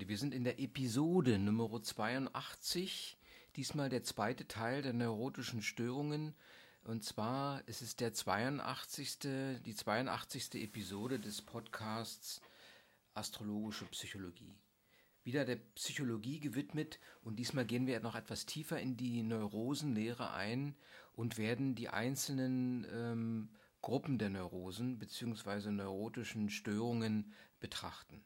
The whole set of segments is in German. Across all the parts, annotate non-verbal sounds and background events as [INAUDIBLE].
Wir sind in der Episode Nummer 82, diesmal der zweite Teil der neurotischen Störungen. Und zwar ist es der 82. die 82. Episode des Podcasts Astrologische Psychologie. Wieder der Psychologie gewidmet und diesmal gehen wir noch etwas tiefer in die Neurosenlehre ein und werden die einzelnen ähm, Gruppen der Neurosen bzw. neurotischen Störungen betrachten.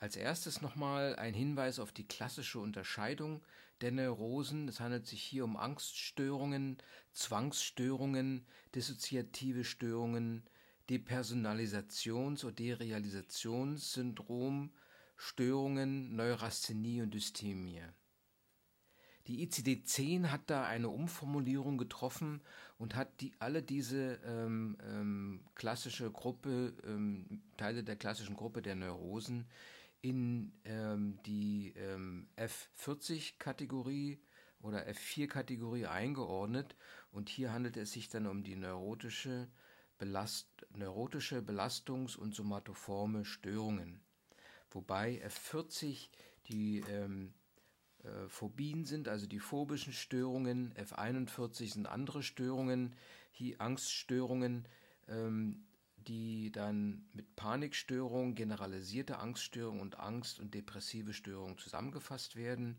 Als erstes nochmal ein Hinweis auf die klassische Unterscheidung der Neurosen. Es handelt sich hier um Angststörungen, Zwangsstörungen, dissoziative Störungen, Depersonalisations- oder Derealisationssyndrom, Störungen, Neurasthenie und Dysthemie. Die ICD-10 hat da eine Umformulierung getroffen und hat die, alle diese ähm, ähm, klassische Gruppe, ähm, Teile der klassischen Gruppe der Neurosen in ähm, die ähm, F40-Kategorie oder F4-Kategorie eingeordnet. Und hier handelt es sich dann um die neurotische, Belast neurotische Belastungs- und somatoforme Störungen. Wobei F40 die ähm, äh, Phobien sind, also die phobischen Störungen. F41 sind andere Störungen, hier Angststörungen. Ähm, die dann mit Panikstörung, generalisierte Angststörung und Angst- und depressive Störung zusammengefasst werden.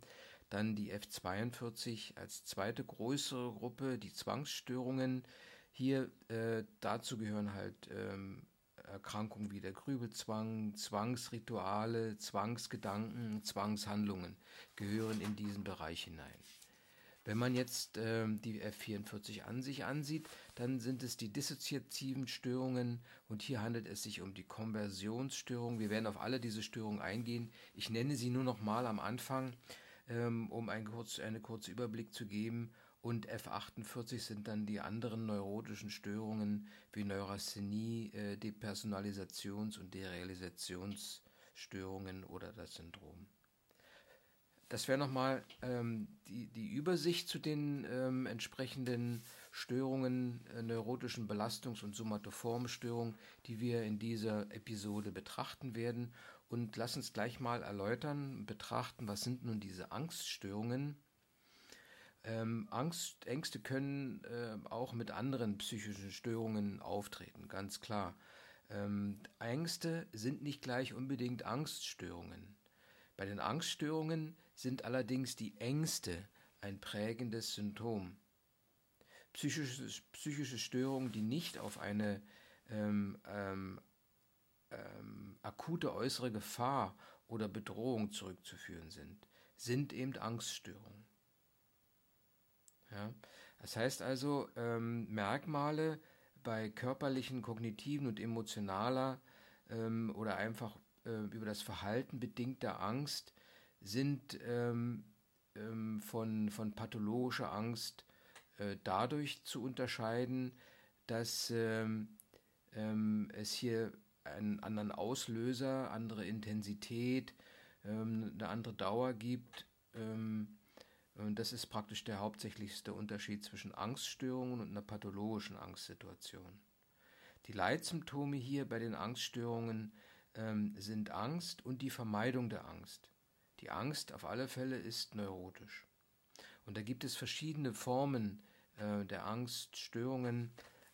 Dann die F42 als zweite größere Gruppe, die Zwangsstörungen. Hier äh, dazu gehören halt ähm, Erkrankungen wie der Grübelzwang, Zwangsrituale, Zwangsgedanken, Zwangshandlungen gehören in diesen Bereich hinein. Wenn man jetzt äh, die F44 an sich ansieht, dann sind es die dissoziativen Störungen und hier handelt es sich um die Konversionsstörung. Wir werden auf alle diese Störungen eingehen. Ich nenne sie nur noch mal am Anfang, ähm, um einen kurz, einen kurzen Überblick zu geben. Und F48 sind dann die anderen neurotischen Störungen wie Neurasthenie, äh, Depersonalisations- und Derealisationsstörungen oder das Syndrom. Das wäre nochmal ähm, die, die Übersicht zu den ähm, entsprechenden Störungen, äh, neurotischen Belastungs- und somatoformen Störungen, die wir in dieser Episode betrachten werden. Und lass uns gleich mal erläutern, betrachten, was sind nun diese Angststörungen. Ähm, Angst, Ängste können äh, auch mit anderen psychischen Störungen auftreten, ganz klar. Ähm, Ängste sind nicht gleich unbedingt Angststörungen. Bei den Angststörungen sind allerdings die Ängste ein prägendes Symptom. Psychische, psychische Störungen, die nicht auf eine ähm, ähm, ähm, akute äußere Gefahr oder Bedrohung zurückzuführen sind, sind eben Angststörungen. Ja? Das heißt also, ähm, Merkmale bei körperlichen, kognitiven und emotionaler ähm, oder einfach äh, über das Verhalten bedingter Angst sind ähm, ähm, von, von pathologischer Angst äh, dadurch zu unterscheiden, dass ähm, ähm es hier einen anderen Auslöser, andere Intensität, ähm, eine andere Dauer gibt. Ähm, und das ist praktisch der hauptsächlichste Unterschied zwischen Angststörungen und einer pathologischen Angstsituation. Die Leitsymptome hier bei den Angststörungen sind Angst und die Vermeidung der Angst. Die Angst auf alle Fälle ist neurotisch. Und da gibt es verschiedene Formen äh, der Angststörungen.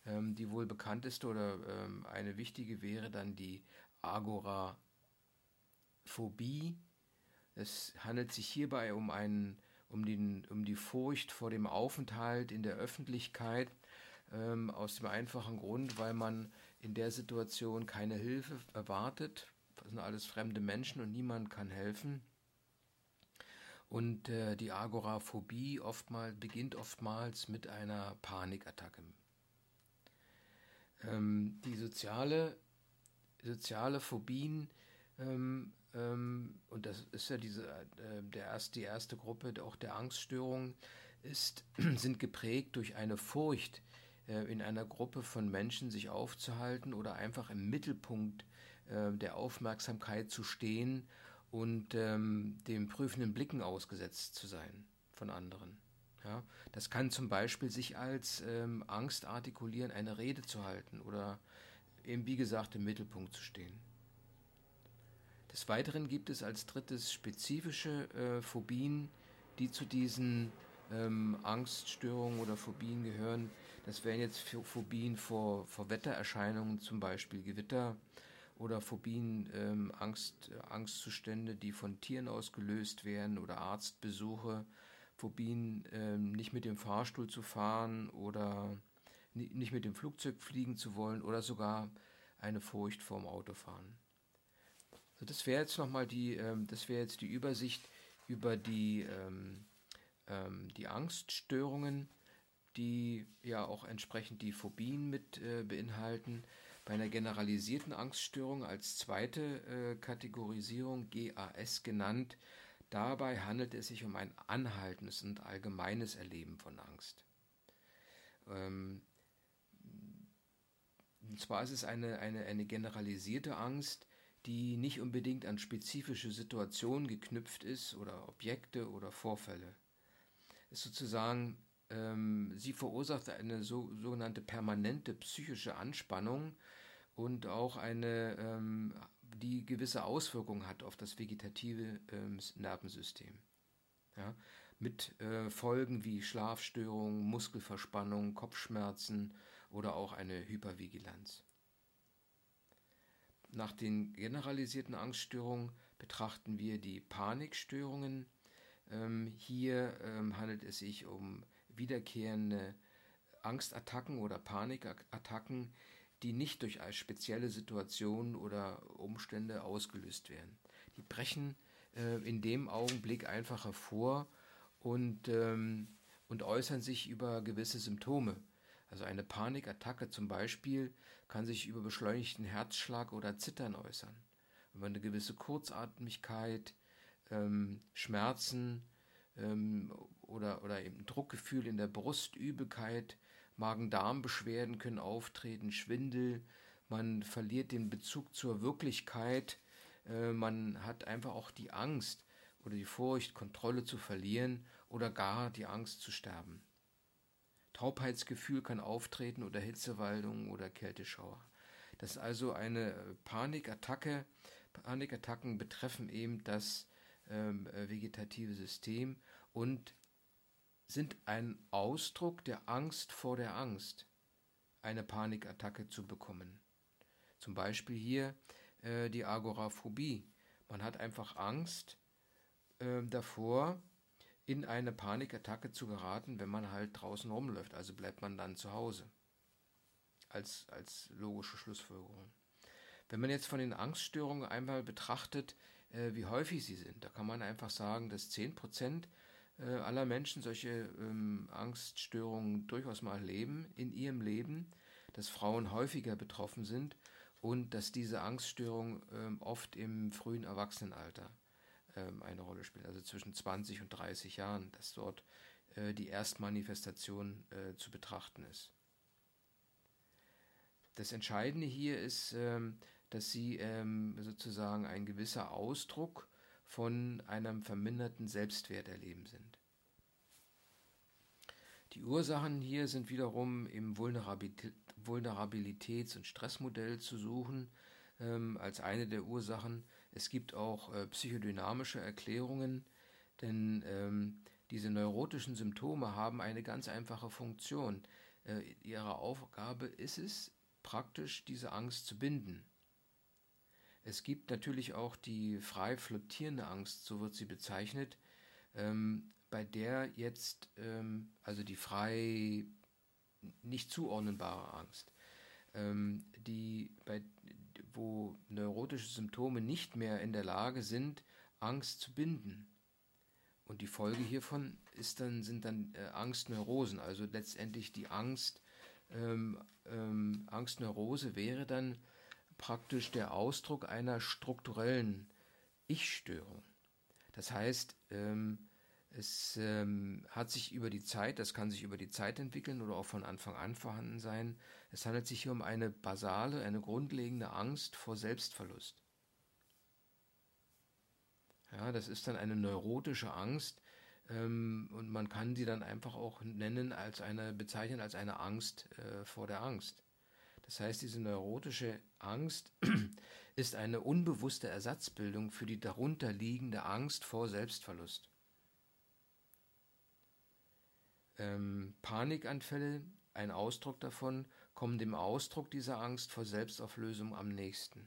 Ähm, die wohl bekannteste oder ähm, eine wichtige wäre dann die Agoraphobie. Es handelt sich hierbei um, einen, um, den, um die Furcht vor dem Aufenthalt in der Öffentlichkeit, ähm, aus dem einfachen Grund, weil man in der Situation keine Hilfe erwartet. Das sind alles fremde Menschen und niemand kann helfen. Und äh, die Agoraphobie oftmal, beginnt oftmals mit einer Panikattacke. Ähm, die soziale, soziale Phobien, ähm, ähm, und das ist ja diese, äh, der erste, die erste Gruppe auch der Angststörungen, [CLEARS THROAT] sind geprägt durch eine Furcht, äh, in einer Gruppe von Menschen sich aufzuhalten oder einfach im Mittelpunkt äh, der Aufmerksamkeit zu stehen und ähm, dem prüfenden Blicken ausgesetzt zu sein von anderen. Ja, das kann zum Beispiel sich als ähm, Angst artikulieren, eine Rede zu halten oder eben wie gesagt im Mittelpunkt zu stehen. Des Weiteren gibt es als drittes spezifische äh, Phobien, die zu diesen ähm, Angststörungen oder Phobien gehören. Das wären jetzt Phobien vor, vor Wettererscheinungen, zum Beispiel Gewitter oder Phobien, ähm, Angst, Angstzustände, die von Tieren ausgelöst werden oder Arztbesuche, Phobien, ähm, nicht mit dem Fahrstuhl zu fahren oder nicht mit dem Flugzeug fliegen zu wollen oder sogar eine Furcht vorm Autofahren. Also das wäre jetzt nochmal die, ähm, das wäre jetzt die Übersicht über die, ähm, ähm, die Angststörungen, die ja auch entsprechend die Phobien mit äh, beinhalten. Bei einer generalisierten Angststörung als zweite äh, Kategorisierung, GAS genannt, dabei handelt es sich um ein anhaltendes und allgemeines Erleben von Angst. Ähm, und zwar ist es eine, eine, eine generalisierte Angst, die nicht unbedingt an spezifische Situationen geknüpft ist oder Objekte oder Vorfälle. Ist sozusagen, ähm, sie verursacht eine so, sogenannte permanente psychische Anspannung und auch eine, ähm, die gewisse Auswirkungen hat auf das vegetative ähm, Nervensystem. Ja, mit äh, Folgen wie Schlafstörungen, Muskelverspannung, Kopfschmerzen oder auch eine Hypervigilanz. Nach den generalisierten Angststörungen betrachten wir die Panikstörungen. Ähm, hier ähm, handelt es sich um wiederkehrende Angstattacken oder Panikattacken, die nicht durch spezielle Situationen oder Umstände ausgelöst werden. Die brechen äh, in dem Augenblick einfach hervor und, ähm, und äußern sich über gewisse Symptome. Also eine Panikattacke zum Beispiel kann sich über beschleunigten Herzschlag oder Zittern äußern. Über eine gewisse Kurzatmigkeit, ähm, Schmerzen ähm, oder, oder eben Druckgefühl in der Brust, Übelkeit, Magen-Darm-Beschwerden können auftreten, Schwindel, man verliert den Bezug zur Wirklichkeit, äh, man hat einfach auch die Angst oder die Furcht, Kontrolle zu verlieren oder gar die Angst zu sterben. Taubheitsgefühl kann auftreten oder Hitzewaldung oder Kälteschauer. Das ist also eine Panikattacke. Panikattacken betreffen eben das ähm, äh, vegetative System und sind ein Ausdruck der Angst vor der Angst, eine Panikattacke zu bekommen. Zum Beispiel hier äh, die Agoraphobie. Man hat einfach Angst äh, davor, in eine Panikattacke zu geraten, wenn man halt draußen rumläuft. Also bleibt man dann zu Hause. Als, als logische Schlussfolgerung. Wenn man jetzt von den Angststörungen einmal betrachtet, äh, wie häufig sie sind, da kann man einfach sagen, dass 10% äh, aller Menschen solche ähm, Angststörungen durchaus mal erleben in ihrem Leben, dass Frauen häufiger betroffen sind und dass diese Angststörungen ähm, oft im frühen Erwachsenenalter ähm, eine Rolle spielen, also zwischen 20 und 30 Jahren, dass dort äh, die Erstmanifestation äh, zu betrachten ist. Das Entscheidende hier ist, ähm, dass sie ähm, sozusagen ein gewisser Ausdruck von einem verminderten Selbstwerterleben sind. Die Ursachen hier sind wiederum im Vulnerabilitäts- und Stressmodell zu suchen ähm, als eine der Ursachen. Es gibt auch äh, psychodynamische Erklärungen, denn ähm, diese neurotischen Symptome haben eine ganz einfache Funktion. Äh, ihre Aufgabe ist es, praktisch diese Angst zu binden. Es gibt natürlich auch die frei flottierende Angst, so wird sie bezeichnet, ähm, bei der jetzt, ähm, also die frei nicht zuordnenbare Angst, ähm, die bei, wo neurotische Symptome nicht mehr in der Lage sind, Angst zu binden. Und die Folge hiervon ist dann, sind dann äh, Angstneurosen, also letztendlich die Angst, ähm, ähm, Angstneurose wäre dann praktisch der Ausdruck einer strukturellen Ich-Störung. Das heißt, ähm, es ähm, hat sich über die Zeit, das kann sich über die Zeit entwickeln oder auch von Anfang an vorhanden sein. Es handelt sich hier um eine basale, eine grundlegende Angst vor Selbstverlust. Ja, das ist dann eine neurotische Angst ähm, und man kann sie dann einfach auch nennen als eine, bezeichnen als eine Angst äh, vor der Angst. Das heißt, diese neurotische Angst [CLEARS THROAT] ist eine unbewusste Ersatzbildung für die darunter liegende Angst vor Selbstverlust. Ähm, Panikanfälle, ein Ausdruck davon, kommen dem Ausdruck dieser Angst vor Selbstauflösung am nächsten.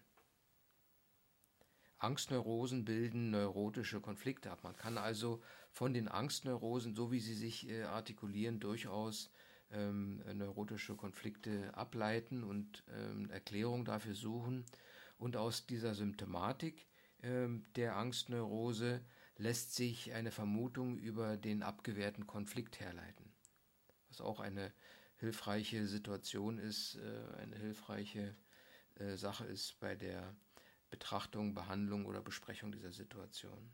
Angstneurosen bilden neurotische Konflikte ab. Man kann also von den Angstneurosen, so wie sie sich äh, artikulieren, durchaus ähm, neurotische Konflikte ableiten und ähm, Erklärung dafür suchen. Und aus dieser Symptomatik ähm, der Angstneurose lässt sich eine Vermutung über den abgewehrten Konflikt herleiten. Was auch eine hilfreiche Situation ist, äh, eine hilfreiche äh, Sache ist bei der Betrachtung, Behandlung oder Besprechung dieser Situation.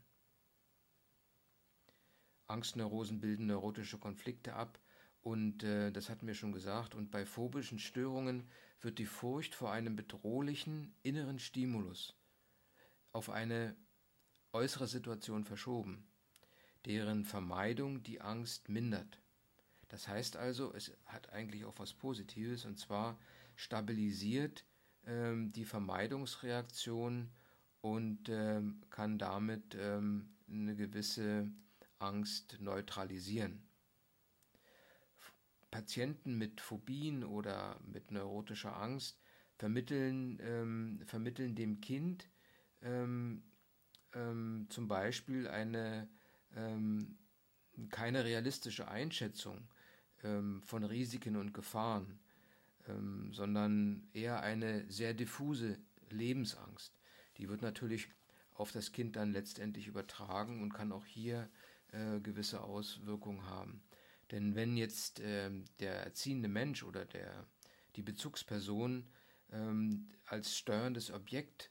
Angstneurosen bilden neurotische Konflikte ab und äh, das hatten wir schon gesagt. Und bei phobischen Störungen wird die Furcht vor einem bedrohlichen inneren Stimulus auf eine äußere Situation verschoben, deren Vermeidung die Angst mindert. Das heißt also, es hat eigentlich auch was Positives und zwar stabilisiert ähm, die Vermeidungsreaktion und ähm, kann damit ähm, eine gewisse Angst neutralisieren. Patienten mit Phobien oder mit neurotischer Angst vermitteln, ähm, vermitteln dem Kind ähm, ähm, zum Beispiel eine ähm, keine realistische Einschätzung ähm, von Risiken und Gefahren, sondern eher eine sehr diffuse Lebensangst. Die wird natürlich auf das Kind dann letztendlich übertragen und kann auch hier äh, gewisse Auswirkungen haben. Denn wenn jetzt äh, der erziehende Mensch oder der, die Bezugsperson ähm, als steuerndes Objekt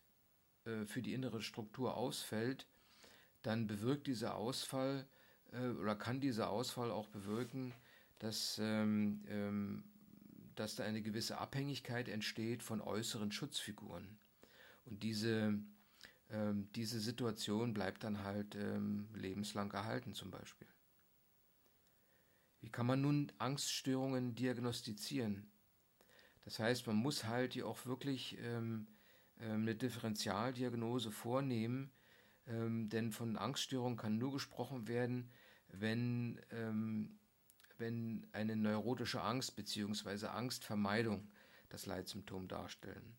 äh, für die innere Struktur ausfällt, dann bewirkt dieser Ausfall äh, oder kann dieser Ausfall auch bewirken, dass, ähm, ähm, dass da eine gewisse Abhängigkeit entsteht von äußeren Schutzfiguren. Und diese, ähm, diese Situation bleibt dann halt ähm, lebenslang erhalten zum Beispiel. Wie kann man nun Angststörungen diagnostizieren? Das heißt, man muss halt hier auch wirklich ähm, ähm, eine Differentialdiagnose vornehmen, ähm, denn von Angststörungen kann nur gesprochen werden, wenn, ähm, wenn eine neurotische Angst bzw. Angstvermeidung das Leitsymptom darstellen.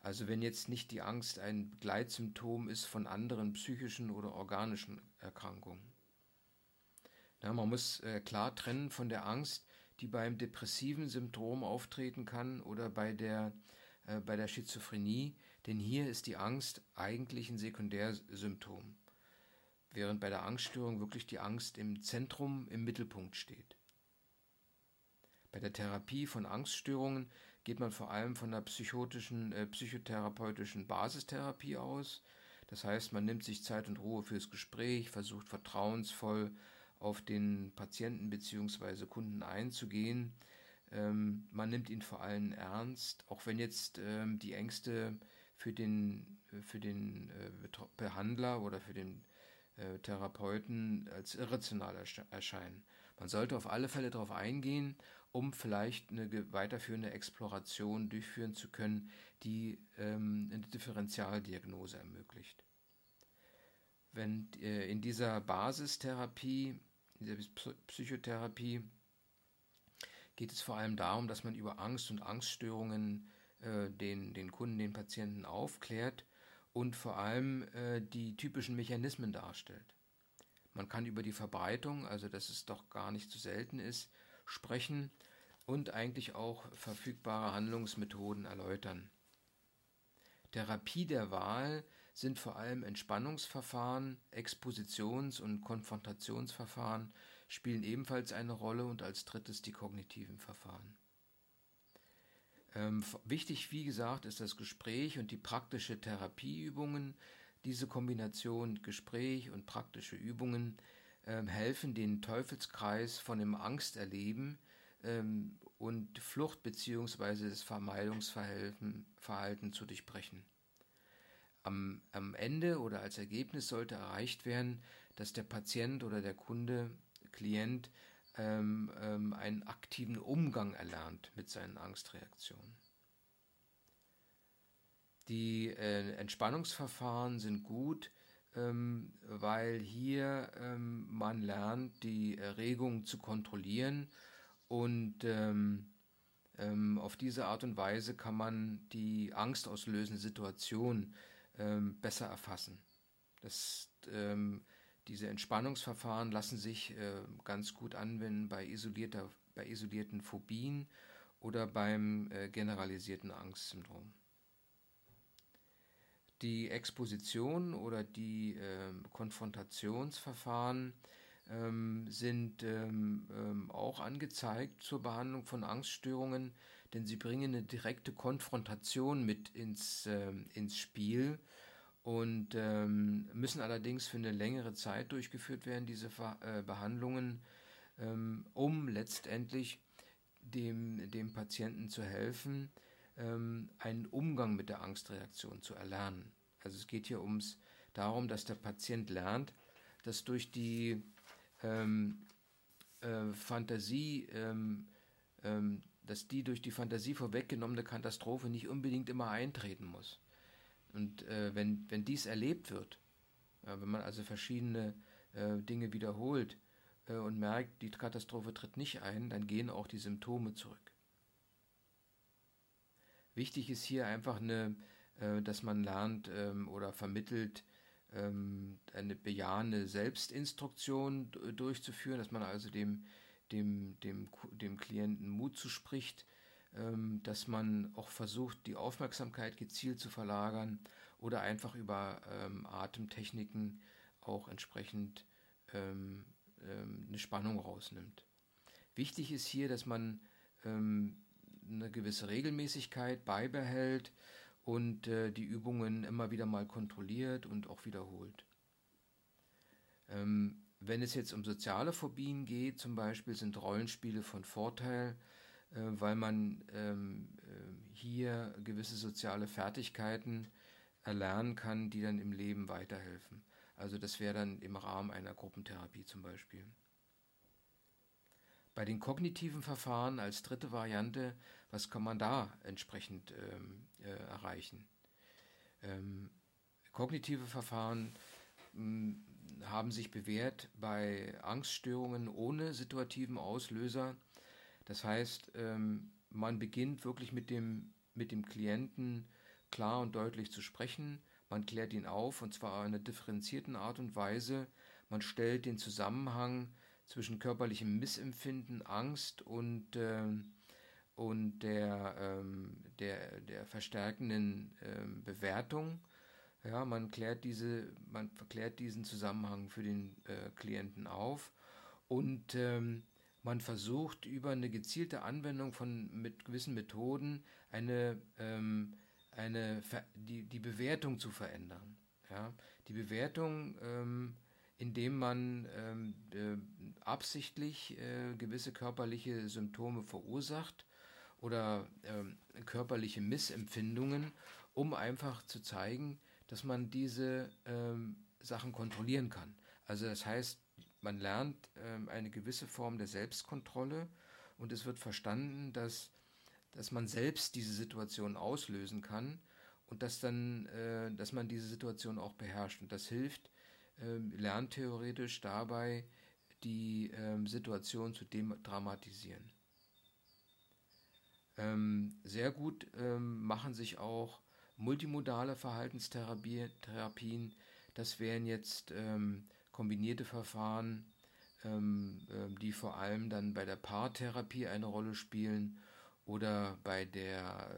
Also wenn jetzt nicht die Angst ein Begleitsymptom ist von anderen psychischen oder organischen Erkrankungen. Ja, man muss äh, klar trennen von der Angst, die beim depressiven Symptom auftreten kann oder bei der, äh, bei der Schizophrenie, denn hier ist die Angst eigentlich ein Sekundärsymptom, während bei der Angststörung wirklich die Angst im Zentrum, im Mittelpunkt steht. Bei der Therapie von Angststörungen geht man vor allem von der psychotischen, äh, psychotherapeutischen Basistherapie aus. Das heißt, man nimmt sich Zeit und Ruhe fürs Gespräch, versucht vertrauensvoll auf den Patienten bzw. Kunden einzugehen. Ähm, man nimmt ihn vor allem ernst, auch wenn jetzt ähm, die Ängste für den, für den äh, Behandler oder für den äh, Therapeuten als irrational erscheinen. Man sollte auf alle Fälle darauf eingehen, um vielleicht eine weiterführende Exploration durchführen zu können, die ähm, eine Differentialdiagnose ermöglicht. Wenn äh, in dieser Basistherapie in der Psychotherapie geht es vor allem darum, dass man über Angst und Angststörungen äh, den, den Kunden, den Patienten aufklärt und vor allem äh, die typischen Mechanismen darstellt. Man kann über die Verbreitung, also dass es doch gar nicht so selten ist, sprechen und eigentlich auch verfügbare Handlungsmethoden erläutern. Therapie der Wahl sind vor allem Entspannungsverfahren, Expositions- und Konfrontationsverfahren spielen ebenfalls eine Rolle und als drittes die kognitiven Verfahren. Ähm, wichtig, wie gesagt, ist das Gespräch und die praktische Therapieübungen. Diese Kombination Gespräch und praktische Übungen ähm, helfen, den Teufelskreis von dem Angsterleben ähm, und Flucht bzw. das Vermeidungsverhalten zu durchbrechen. Am, am Ende oder als Ergebnis sollte erreicht werden, dass der Patient oder der Kunde, Klient ähm, ähm, einen aktiven Umgang erlernt mit seinen Angstreaktionen. Die äh, Entspannungsverfahren sind gut, ähm, weil hier ähm, man lernt, die Erregung zu kontrollieren und ähm, ähm auf diese Art und Weise kann man die angstauslösende Situation ähm, besser erfassen. Das, ähm, diese Entspannungsverfahren lassen sich äh, ganz gut anwenden bei, isolierter, bei isolierten Phobien oder beim äh, generalisierten Angstsyndrom. Die Exposition oder die äh, Konfrontationsverfahren ähm, sind ähm, ähm, auch angezeigt zur Behandlung von Angststörungen, denn sie bringen eine direkte Konfrontation mit ins, äh, ins Spiel und ähm, müssen allerdings für eine längere Zeit durchgeführt werden, diese Ver äh, Behandlungen, ähm, um letztendlich dem, dem Patienten zu helfen, ähm, einen Umgang mit der Angstreaktion zu erlernen. Also es geht hier ums darum, dass der Patient lernt, dass durch die ähm, äh, Fantasie, ähm, ähm, dass die durch die Fantasie vorweggenommene Katastrophe nicht unbedingt immer eintreten muss. Und äh, wenn, wenn dies erlebt wird, ja, wenn man also verschiedene äh, Dinge wiederholt äh, und merkt, die Katastrophe tritt nicht ein, dann gehen auch die Symptome zurück. Wichtig ist hier einfach eine, äh, dass man lernt ähm, oder vermittelt, ähm, eine bejahende Selbstinstruktion durchzuführen, dass man also dem, dem, dem, dem Klienten Mut zuspricht, ähm, dass man auch versucht, die Aufmerksamkeit gezielt zu verlagern oder einfach über ähm, Atemtechniken auch entsprechend ähm, ähm, eine Spannung rausnimmt. Wichtig ist hier, dass man ähm, eine gewisse Regelmäßigkeit beibehält und äh, die Übungen immer wieder mal kontrolliert und auch wiederholt. Ähm, wenn es jetzt um soziale Phobien geht, zum Beispiel, sind Rollenspiele von Vorteil, äh, weil man ähm, äh, hier gewisse soziale Fertigkeiten erlernen kann, die dann im Leben weiterhelfen. Also das wäre dann im Rahmen einer Gruppentherapie zum Beispiel. Bei den kognitiven Verfahren als dritte Variante, was kann man da entsprechend ähm, äh, erreichen? Ähm, kognitive Verfahren haben sich bewährt bei Angststörungen ohne situativen Auslöser. Das heißt, ähm, man beginnt wirklich mit dem, mit dem Klienten klar und deutlich zu sprechen. Man klärt ihn auf und zwar in einer differenzierten Art und Weise. Man stellt den Zusammenhang zwischen körperlichem Missempfinden, Angst und, äh, und der, ähm, der, der verstärkenden ähm, Bewertung. Ja, man klärt diese, man verklärt diesen Zusammenhang für den äh, Klienten auf und ähm, man versucht über eine gezielte Anwendung von mit gewissen Methoden eine, ähm, eine die, die Bewertung zu verändern. Ja? Die Bewertung ähm, indem man ähm, äh, absichtlich äh, gewisse körperliche Symptome verursacht oder äh, körperliche Missempfindungen, um einfach zu zeigen, dass man diese ähm, Sachen kontrollieren kann. Also das heißt, man lernt ähm, eine gewisse Form der Selbstkontrolle und es wird verstanden, dass, dass man selbst diese Situation auslösen kann und dass dann, äh, dass man diese Situation auch beherrscht. Und das hilft, ähm, lernt theoretisch dabei, die ähm, Situation zu dramatisieren. Ähm, sehr gut ähm, machen sich auch multimodale Verhaltenstherapien. Das wären jetzt ähm, kombinierte Verfahren, ähm, die vor allem dann bei der Paartherapie eine Rolle spielen oder bei der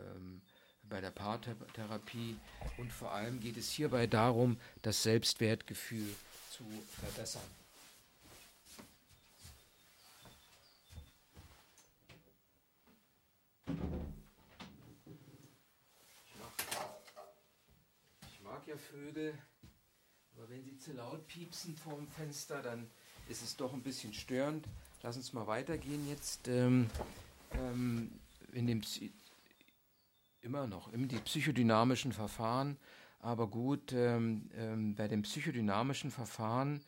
bei der Paartherapie und vor allem geht es hierbei darum, das Selbstwertgefühl zu verbessern. Mag ja Vögel, aber wenn sie zu laut piepsen vorm Fenster, dann ist es doch ein bisschen störend. Lass uns mal weitergehen jetzt. Ähm, ähm, in dem immer noch, in die psychodynamischen Verfahren. Aber gut, ähm, ähm, bei den psychodynamischen Verfahren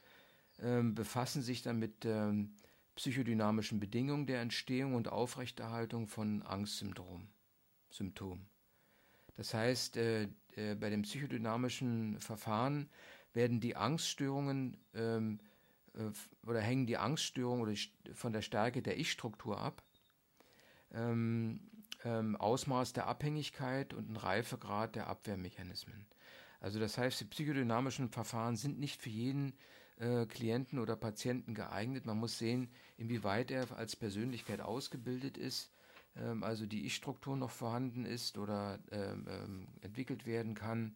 ähm, befassen sich dann mit ähm, psychodynamischen Bedingungen der Entstehung und Aufrechterhaltung von Angstsymptomen. Symptom. Das heißt, äh, äh, bei dem psychodynamischen Verfahren werden die Angststörungen ähm, äh, oder hängen die Angststörungen oder von der Stärke der Ich-Struktur ab, ähm, ähm, Ausmaß der Abhängigkeit und ein Reifegrad der Abwehrmechanismen. Also das heißt, die psychodynamischen Verfahren sind nicht für jeden äh, Klienten oder Patienten geeignet. Man muss sehen, inwieweit er als Persönlichkeit ausgebildet ist, also die Ich-Struktur noch vorhanden ist oder ähm, ähm, entwickelt werden kann,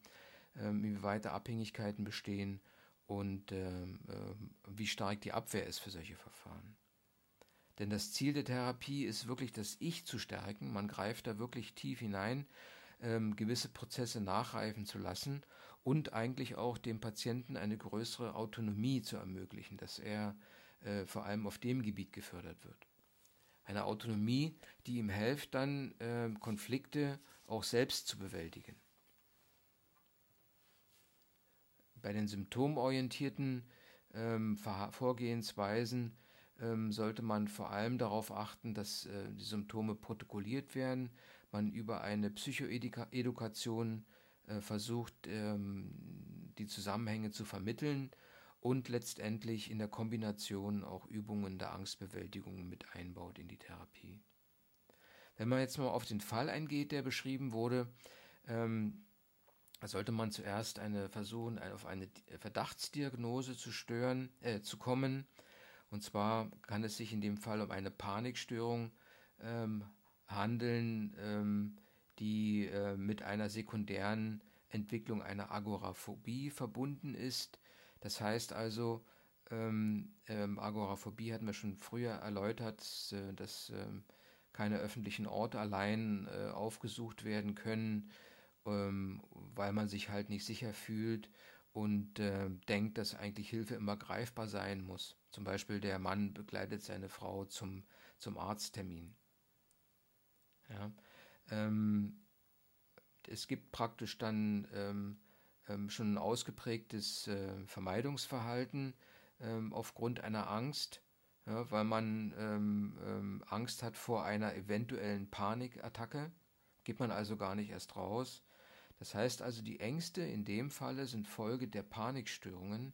ähm, inwieweit da Abhängigkeiten bestehen und ähm, äh, wie stark die Abwehr ist für solche Verfahren. Denn das Ziel der Therapie ist wirklich das Ich zu stärken. Man greift da wirklich tief hinein, ähm, gewisse Prozesse nachreifen zu lassen und eigentlich auch dem Patienten eine größere Autonomie zu ermöglichen, dass er äh, vor allem auf dem Gebiet gefördert wird. Eine Autonomie, die ihm hilft, dann äh, Konflikte auch selbst zu bewältigen. Bei den symptomorientierten ähm, Vorgehensweisen ähm, sollte man vor allem darauf achten, dass äh, die Symptome protokolliert werden, man über eine Psychoedukation äh, versucht, ähm, die Zusammenhänge zu vermitteln und letztendlich in der Kombination auch Übungen der Angstbewältigung mit einbaut in die Therapie. Wenn man jetzt mal auf den Fall eingeht, der beschrieben wurde, ähm, sollte man zuerst eine versuchen, auf eine Verdachtsdiagnose zu stören, äh, zu kommen. Und zwar kann es sich in dem Fall um eine Panikstörung ähm, handeln, ähm, die äh, mit einer sekundären Entwicklung einer Agoraphobie verbunden ist. Das heißt also, ähm, ähm, Agoraphobie hatten wir schon früher erläutert, äh, dass äh, keine öffentlichen Orte allein äh, aufgesucht werden können, ähm, weil man sich halt nicht sicher fühlt und äh, denkt, dass eigentlich Hilfe immer greifbar sein muss. Zum Beispiel der Mann begleitet seine Frau zum, zum Arzttermin. Ja. Ähm, es gibt praktisch dann ähm, schon ein ausgeprägtes äh, Vermeidungsverhalten ähm, aufgrund einer Angst, ja, weil man ähm, ähm, Angst hat vor einer eventuellen Panikattacke, geht man also gar nicht erst raus. Das heißt also, die Ängste in dem Falle sind Folge der Panikstörungen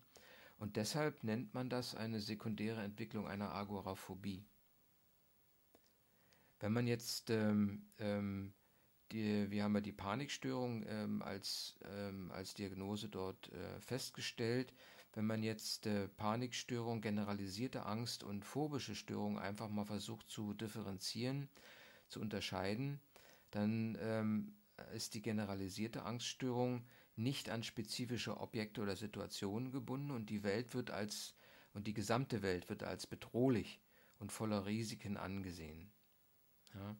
und deshalb nennt man das eine sekundäre Entwicklung einer Agoraphobie. Wenn man jetzt ähm, ähm, die, wir haben ja die Panikstörung ähm, als, ähm, als Diagnose dort äh, festgestellt. Wenn man jetzt äh, Panikstörung, generalisierte Angst und phobische Störung einfach mal versucht zu differenzieren, zu unterscheiden, dann ähm, ist die generalisierte Angststörung nicht an spezifische Objekte oder Situationen gebunden und die Welt wird als und die gesamte Welt wird als bedrohlich und voller Risiken angesehen. Ja.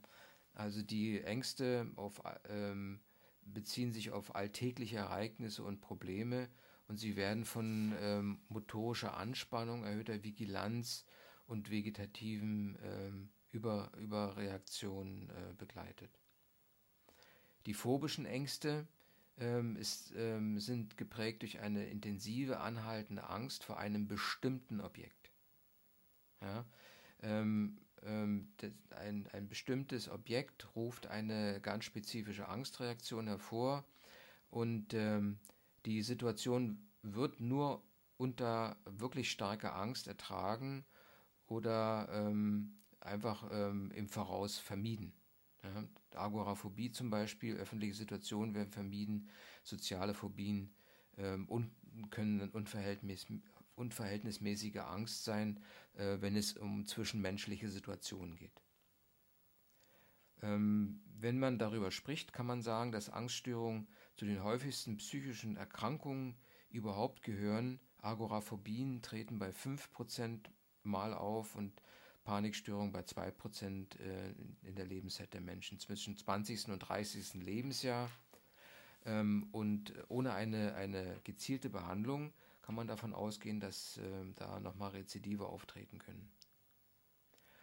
Also die Ängste auf, ähm, beziehen sich auf alltägliche Ereignisse und Probleme und sie werden von ähm, motorischer Anspannung, erhöhter Vigilanz und vegetativen ähm, Über Überreaktionen äh, begleitet. Die phobischen Ängste ähm, ist, ähm, sind geprägt durch eine intensive, anhaltende Angst vor einem bestimmten Objekt. Ja? Ähm, ein, ein bestimmtes Objekt ruft eine ganz spezifische Angstreaktion hervor und ähm, die Situation wird nur unter wirklich starker Angst ertragen oder ähm, einfach ähm, im Voraus vermieden. Ja, Agoraphobie zum Beispiel, öffentliche Situationen werden vermieden, soziale Phobien ähm, un können unverhältnismäßig, unverhältnismäßige Angst sein, äh, wenn es um zwischenmenschliche Situationen geht. Ähm, wenn man darüber spricht, kann man sagen, dass Angststörungen zu den häufigsten psychischen Erkrankungen überhaupt gehören. Agoraphobien treten bei 5% mal auf und Panikstörungen bei 2% äh, in der Lebenszeit der Menschen zwischen 20. und 30. Lebensjahr. Ähm, und ohne eine, eine gezielte Behandlung kann man davon ausgehen, dass äh, da nochmal Rezidive auftreten können.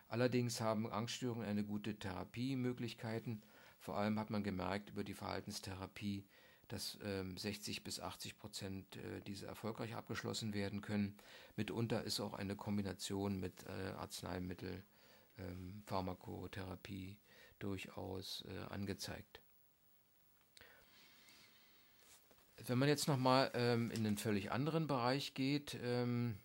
Allerdings haben Angststörungen eine gute Therapiemöglichkeiten. Vor allem hat man gemerkt über die Verhaltenstherapie, dass ähm, 60 bis 80 Prozent äh, diese erfolgreich abgeschlossen werden können. Mitunter ist auch eine Kombination mit äh, Arzneimittel, ähm, Pharmakotherapie durchaus äh, angezeigt. Wenn man jetzt nochmal ähm, in einen völlig anderen Bereich geht, ähm,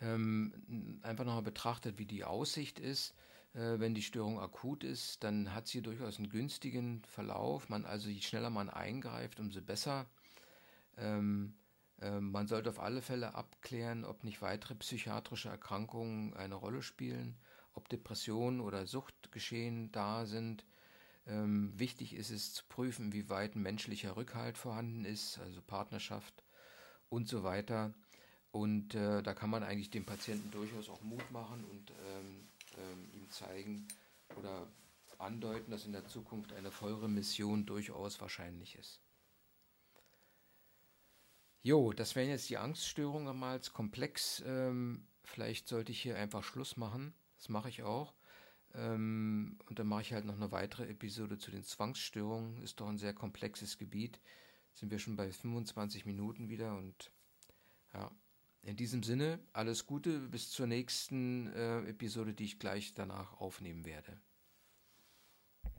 ähm, einfach nochmal betrachtet, wie die Aussicht ist, äh, wenn die Störung akut ist, dann hat sie durchaus einen günstigen Verlauf. Man also je schneller man eingreift, umso besser. Ähm, äh, man sollte auf alle Fälle abklären, ob nicht weitere psychiatrische Erkrankungen eine Rolle spielen, ob Depressionen oder Suchtgeschehen da sind. Ähm, wichtig ist es zu prüfen, wie weit menschlicher Rückhalt vorhanden ist, also Partnerschaft und so weiter. Und äh, da kann man eigentlich dem Patienten durchaus auch Mut machen und ähm, ähm, ihm zeigen oder andeuten, dass in der Zukunft eine Vollremission durchaus wahrscheinlich ist. Jo, das wären jetzt die Angststörungen mal als Komplex. Ähm, vielleicht sollte ich hier einfach Schluss machen. Das mache ich auch. Ähm, und dann mache ich halt noch eine weitere Episode zu den Zwangsstörungen. Ist doch ein sehr komplexes Gebiet. Sind wir schon bei 25 Minuten wieder und ja. In diesem Sinne, alles Gute bis zur nächsten äh, Episode, die ich gleich danach aufnehmen werde.